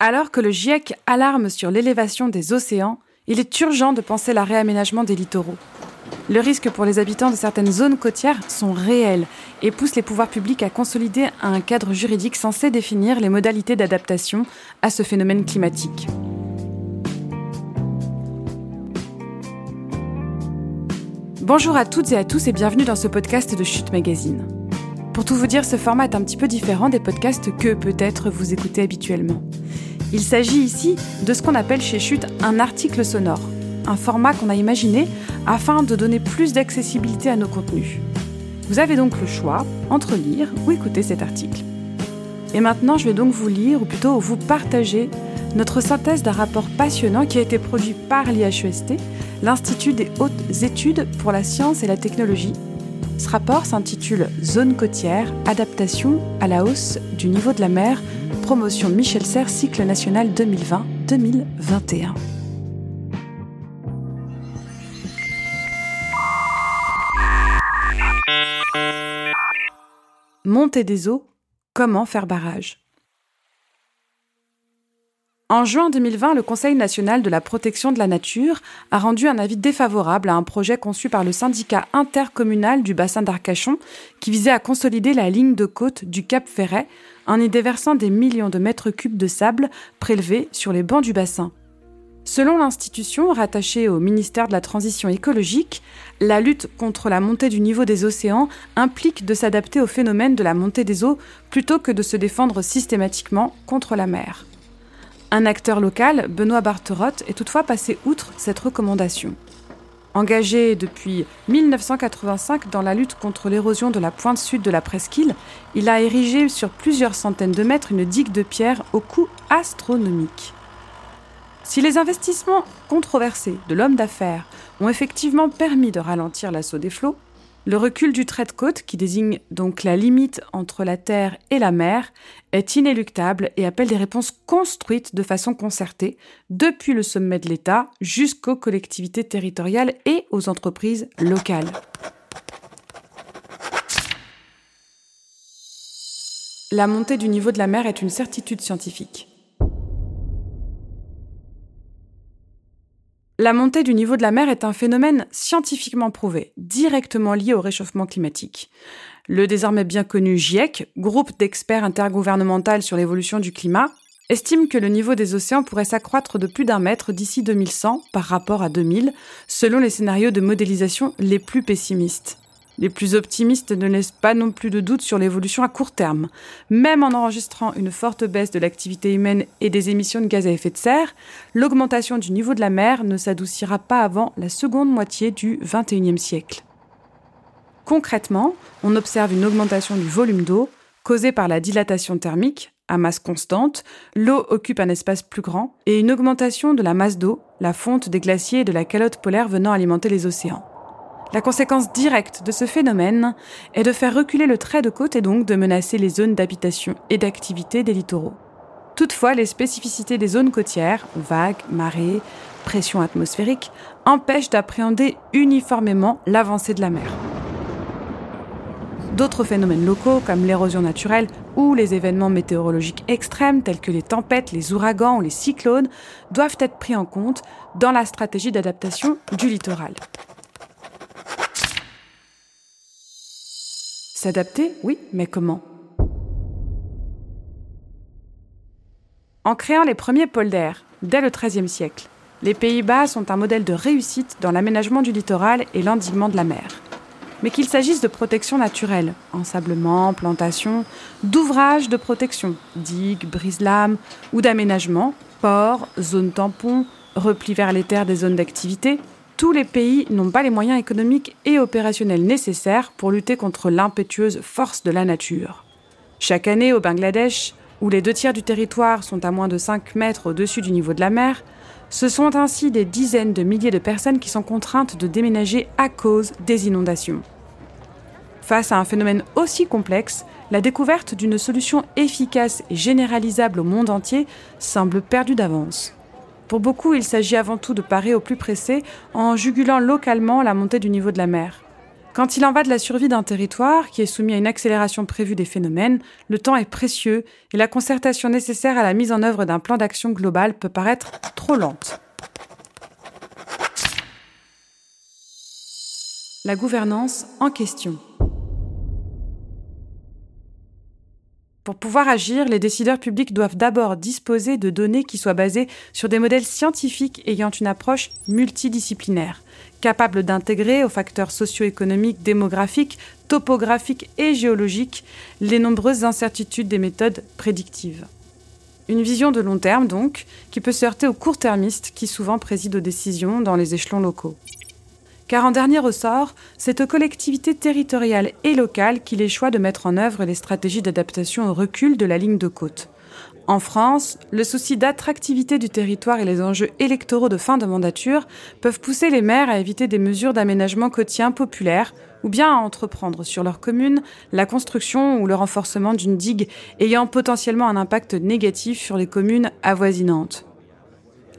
Alors que le GIEC alarme sur l'élévation des océans, il est urgent de penser la réaménagement des littoraux. Le risque pour les habitants de certaines zones côtières sont réels et poussent les pouvoirs publics à consolider un cadre juridique censé définir les modalités d'adaptation à ce phénomène climatique. Bonjour à toutes et à tous et bienvenue dans ce podcast de Chute Magazine. Pour tout vous dire, ce format est un petit peu différent des podcasts que peut-être vous écoutez habituellement. Il s'agit ici de ce qu'on appelle chez Chute un article sonore, un format qu'on a imaginé afin de donner plus d'accessibilité à nos contenus. Vous avez donc le choix entre lire ou écouter cet article. Et maintenant, je vais donc vous lire, ou plutôt vous partager, notre synthèse d'un rapport passionnant qui a été produit par l'IHEST, l'Institut des hautes études pour la science et la technologie. Ce rapport s'intitule Zone côtière, adaptation à la hausse du niveau de la mer promotion Michel Serres, cycle national 2020-2021. Montée des eaux, comment faire barrage? En juin 2020, le Conseil national de la protection de la nature a rendu un avis défavorable à un projet conçu par le syndicat intercommunal du bassin d'Arcachon qui visait à consolider la ligne de côte du Cap Ferret en y déversant des millions de mètres cubes de sable prélevés sur les bancs du bassin. Selon l'institution rattachée au ministère de la Transition écologique, la lutte contre la montée du niveau des océans implique de s'adapter au phénomène de la montée des eaux plutôt que de se défendre systématiquement contre la mer. Un acteur local, Benoît Barterotte, est toutefois passé outre cette recommandation. Engagé depuis 1985 dans la lutte contre l'érosion de la pointe sud de la presqu'île, il a érigé sur plusieurs centaines de mètres une digue de pierre au coût astronomique. Si les investissements controversés de l'homme d'affaires ont effectivement permis de ralentir l'assaut des flots, le recul du trait de côte, qui désigne donc la limite entre la terre et la mer, est inéluctable et appelle des réponses construites de façon concertée, depuis le sommet de l'État jusqu'aux collectivités territoriales et aux entreprises locales. La montée du niveau de la mer est une certitude scientifique. La montée du niveau de la mer est un phénomène scientifiquement prouvé, directement lié au réchauffement climatique. Le désormais bien connu GIEC, groupe d'experts intergouvernemental sur l'évolution du climat, estime que le niveau des océans pourrait s'accroître de plus d'un mètre d'ici 2100 par rapport à 2000, selon les scénarios de modélisation les plus pessimistes. Les plus optimistes ne laissent pas non plus de doute sur l'évolution à court terme. Même en enregistrant une forte baisse de l'activité humaine et des émissions de gaz à effet de serre, l'augmentation du niveau de la mer ne s'adoucira pas avant la seconde moitié du XXIe siècle. Concrètement, on observe une augmentation du volume d'eau causée par la dilatation thermique, à masse constante, l'eau occupe un espace plus grand, et une augmentation de la masse d'eau, la fonte des glaciers et de la calotte polaire venant alimenter les océans. La conséquence directe de ce phénomène est de faire reculer le trait de côte et donc de menacer les zones d'habitation et d'activité des littoraux. Toutefois, les spécificités des zones côtières, vagues, marées, pression atmosphérique, empêchent d'appréhender uniformément l'avancée de la mer. D'autres phénomènes locaux, comme l'érosion naturelle ou les événements météorologiques extrêmes tels que les tempêtes, les ouragans ou les cyclones, doivent être pris en compte dans la stratégie d'adaptation du littoral. S'adapter, oui, mais comment? En créant les premiers polders, dès le XIIIe siècle, les Pays-Bas sont un modèle de réussite dans l'aménagement du littoral et l'endiguement de la mer. Mais qu'il s'agisse de protection naturelle, ensablement, plantation, d'ouvrages de protection, digues, brise-lames, ou d'aménagement, ports, zones tampons, repli vers les terres des zones d'activité, tous les pays n'ont pas les moyens économiques et opérationnels nécessaires pour lutter contre l'impétueuse force de la nature. Chaque année au Bangladesh, où les deux tiers du territoire sont à moins de 5 mètres au-dessus du niveau de la mer, ce sont ainsi des dizaines de milliers de personnes qui sont contraintes de déménager à cause des inondations. Face à un phénomène aussi complexe, la découverte d'une solution efficace et généralisable au monde entier semble perdue d'avance. Pour beaucoup, il s'agit avant tout de parer au plus pressé en jugulant localement la montée du niveau de la mer. Quand il en va de la survie d'un territoire qui est soumis à une accélération prévue des phénomènes, le temps est précieux et la concertation nécessaire à la mise en œuvre d'un plan d'action global peut paraître trop lente. La gouvernance en question. Pour pouvoir agir, les décideurs publics doivent d'abord disposer de données qui soient basées sur des modèles scientifiques ayant une approche multidisciplinaire capable d'intégrer aux facteurs socio-économiques, démographiques, topographiques et géologiques les nombreuses incertitudes des méthodes prédictives. Une vision de long terme, donc, qui peut se heurter aux court-termistes qui souvent président aux décisions dans les échelons locaux. Car en dernier ressort, c'est aux collectivités territoriales et locales qu'il est choix de mettre en œuvre les stratégies d'adaptation au recul de la ligne de côte, en France, le souci d'attractivité du territoire et les enjeux électoraux de fin de mandature peuvent pousser les maires à éviter des mesures d'aménagement quotidien populaire ou bien à entreprendre sur leur commune la construction ou le renforcement d'une digue ayant potentiellement un impact négatif sur les communes avoisinantes.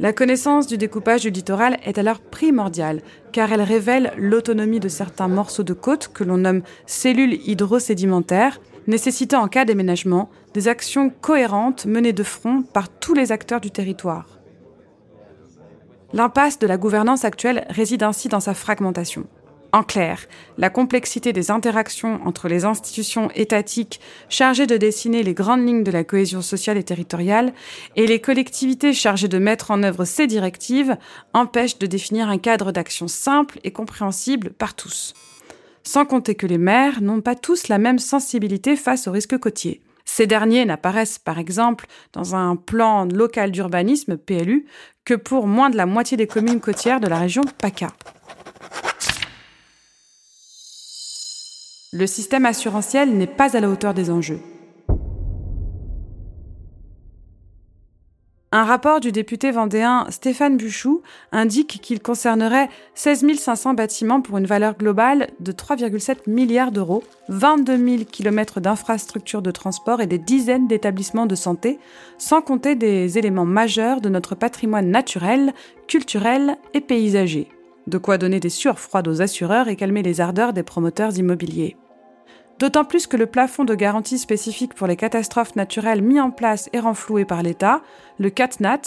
La connaissance du découpage du littoral est alors primordiale, car elle révèle l'autonomie de certains morceaux de côte que l'on nomme cellules hydrosédimentaires, nécessitant en cas d'aménagement des actions cohérentes menées de front par tous les acteurs du territoire. L'impasse de la gouvernance actuelle réside ainsi dans sa fragmentation. En clair, la complexité des interactions entre les institutions étatiques chargées de dessiner les grandes lignes de la cohésion sociale et territoriale et les collectivités chargées de mettre en œuvre ces directives empêche de définir un cadre d'action simple et compréhensible par tous. Sans compter que les maires n'ont pas tous la même sensibilité face aux risques côtiers. Ces derniers n'apparaissent par exemple dans un plan local d'urbanisme PLU que pour moins de la moitié des communes côtières de la région PACA. Le système assurantiel n'est pas à la hauteur des enjeux. Un rapport du député vendéen Stéphane Buchou indique qu'il concernerait 16 500 bâtiments pour une valeur globale de 3,7 milliards d'euros, 22 000 kilomètres d'infrastructures de transport et des dizaines d'établissements de santé, sans compter des éléments majeurs de notre patrimoine naturel, culturel et paysager. De quoi donner des sueurs aux assureurs et calmer les ardeurs des promoteurs immobiliers. D'autant plus que le plafond de garantie spécifique pour les catastrophes naturelles mis en place et renfloué par l'État, le CatNat,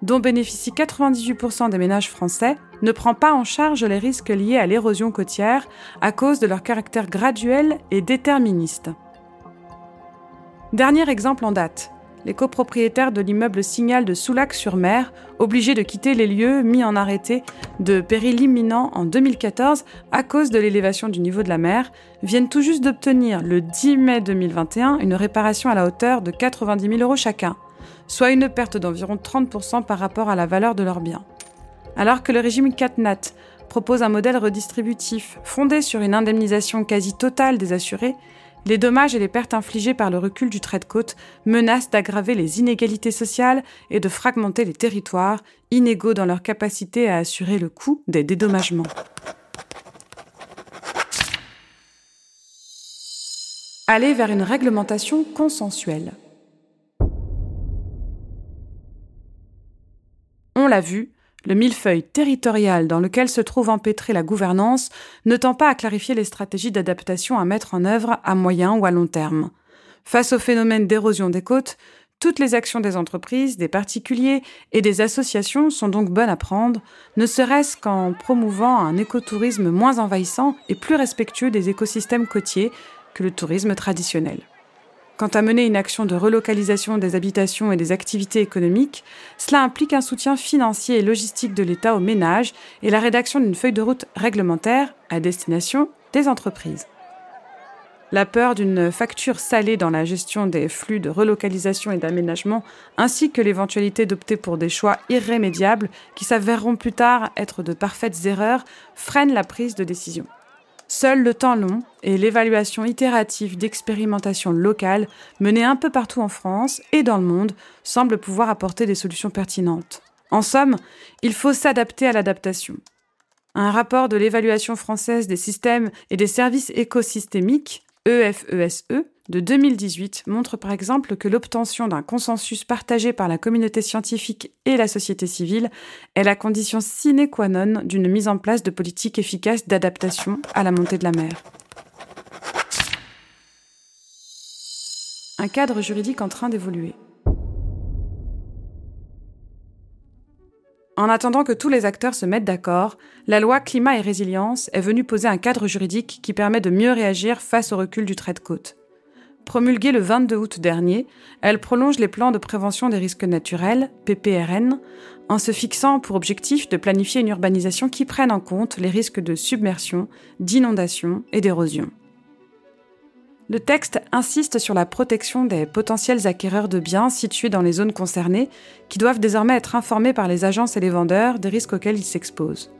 dont bénéficient 98% des ménages français, ne prend pas en charge les risques liés à l'érosion côtière à cause de leur caractère graduel et déterministe. Dernier exemple en date, les copropriétaires de l'immeuble Signal de Soulac-sur-Mer, obligés de quitter les lieux mis en arrêté de péril imminent en 2014 à cause de l'élévation du niveau de la mer, viennent tout juste d'obtenir le 10 mai 2021 une réparation à la hauteur de 90 000 euros chacun, soit une perte d'environ 30% par rapport à la valeur de leurs biens. Alors que le régime CatNat propose un modèle redistributif fondé sur une indemnisation quasi totale des assurés, les dommages et les pertes infligées par le recul du trait de côte menacent d'aggraver les inégalités sociales et de fragmenter les territoires, inégaux dans leur capacité à assurer le coût des dédommagements. Aller vers une réglementation consensuelle. On l'a vu, le millefeuille territorial dans lequel se trouve empêtrée la gouvernance ne tend pas à clarifier les stratégies d'adaptation à mettre en œuvre à moyen ou à long terme. Face au phénomène d'érosion des côtes, toutes les actions des entreprises, des particuliers et des associations sont donc bonnes à prendre, ne serait-ce qu'en promouvant un écotourisme moins envahissant et plus respectueux des écosystèmes côtiers que le tourisme traditionnel. Quant à mener une action de relocalisation des habitations et des activités économiques, cela implique un soutien financier et logistique de l'État aux ménages et la rédaction d'une feuille de route réglementaire à destination des entreprises. La peur d'une facture salée dans la gestion des flux de relocalisation et d'aménagement, ainsi que l'éventualité d'opter pour des choix irrémédiables qui s'avéreront plus tard être de parfaites erreurs, freinent la prise de décision. Seul le temps long et l'évaluation itérative d'expérimentation locales menées un peu partout en France et dans le monde semblent pouvoir apporter des solutions pertinentes. En somme, il faut s'adapter à l'adaptation. Un rapport de l'évaluation française des systèmes et des services écosystémiques, EFESE, e, de 2018 montre par exemple que l'obtention d'un consensus partagé par la communauté scientifique et la société civile est la condition sine qua non d'une mise en place de politiques efficaces d'adaptation à la montée de la mer. Un cadre juridique en train d'évoluer. En attendant que tous les acteurs se mettent d'accord, la loi Climat et Résilience est venue poser un cadre juridique qui permet de mieux réagir face au recul du trait de côte. Promulguée le 22 août dernier, elle prolonge les plans de prévention des risques naturels, PPRN, en se fixant pour objectif de planifier une urbanisation qui prenne en compte les risques de submersion, d'inondation et d'érosion. Le texte insiste sur la protection des potentiels acquéreurs de biens situés dans les zones concernées, qui doivent désormais être informés par les agences et les vendeurs des risques auxquels ils s'exposent.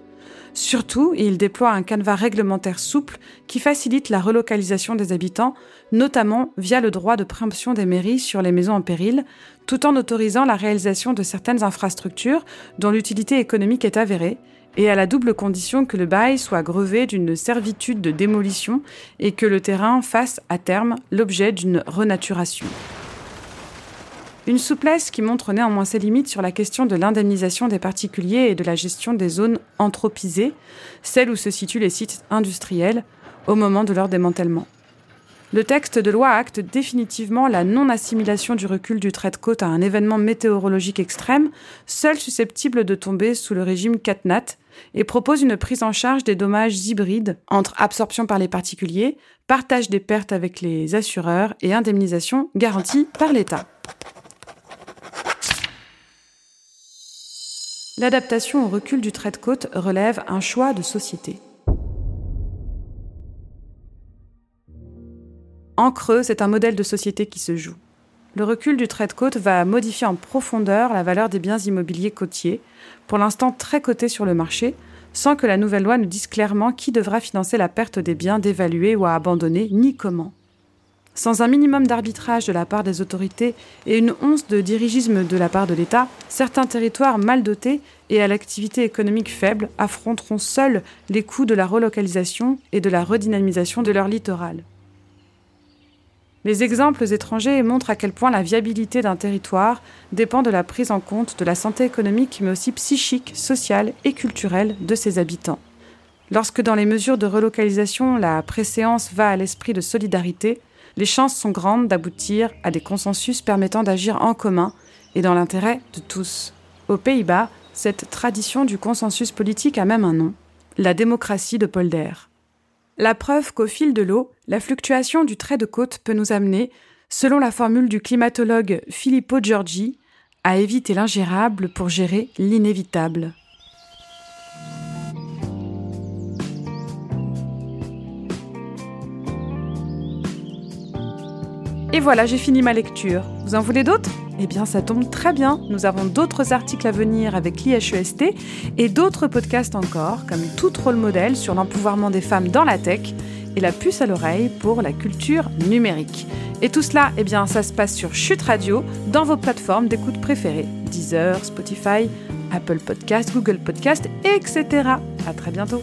Surtout, il déploie un canevas réglementaire souple qui facilite la relocalisation des habitants, notamment via le droit de préemption des mairies sur les maisons en péril, tout en autorisant la réalisation de certaines infrastructures dont l'utilité économique est avérée, et à la double condition que le bail soit grevé d'une servitude de démolition et que le terrain fasse à terme l'objet d'une renaturation. Une souplesse qui montre néanmoins ses limites sur la question de l'indemnisation des particuliers et de la gestion des zones anthropisées, celles où se situent les sites industriels, au moment de leur démantèlement. Le texte de loi acte définitivement la non-assimilation du recul du trait de côte à un événement météorologique extrême, seul susceptible de tomber sous le régime CatNat, et propose une prise en charge des dommages hybrides entre absorption par les particuliers, partage des pertes avec les assureurs et indemnisation garantie par l'État. L'adaptation au recul du trait de côte relève un choix de société. En creux, c'est un modèle de société qui se joue. Le recul du trait de côte va modifier en profondeur la valeur des biens immobiliers côtiers, pour l'instant très cotés sur le marché, sans que la nouvelle loi ne dise clairement qui devra financer la perte des biens dévalués ou à abandonner, ni comment. Sans un minimum d'arbitrage de la part des autorités et une once de dirigisme de la part de l'État, certains territoires mal dotés et à l'activité économique faible affronteront seuls les coûts de la relocalisation et de la redynamisation de leur littoral. Les exemples étrangers montrent à quel point la viabilité d'un territoire dépend de la prise en compte de la santé économique, mais aussi psychique, sociale et culturelle de ses habitants. Lorsque dans les mesures de relocalisation, la préséance va à l'esprit de solidarité, les chances sont grandes d'aboutir à des consensus permettant d'agir en commun et dans l'intérêt de tous. Aux Pays-Bas, cette tradition du consensus politique a même un nom, la démocratie de Polder. La preuve qu'au fil de l'eau, la fluctuation du trait de côte peut nous amener, selon la formule du climatologue Filippo Giorgi, à éviter l'ingérable pour gérer l'inévitable. Et voilà, j'ai fini ma lecture. Vous en voulez d'autres? Eh bien, ça tombe très bien. Nous avons d'autres articles à venir avec l'IHEST et d'autres podcasts encore, comme tout rôle modèle sur l'empouvoirment des femmes dans la tech et la puce à l'oreille pour la culture numérique. Et tout cela, eh bien, ça se passe sur Chute Radio, dans vos plateformes d'écoute préférées Deezer, Spotify, Apple Podcast, Google Podcast, etc. À très bientôt.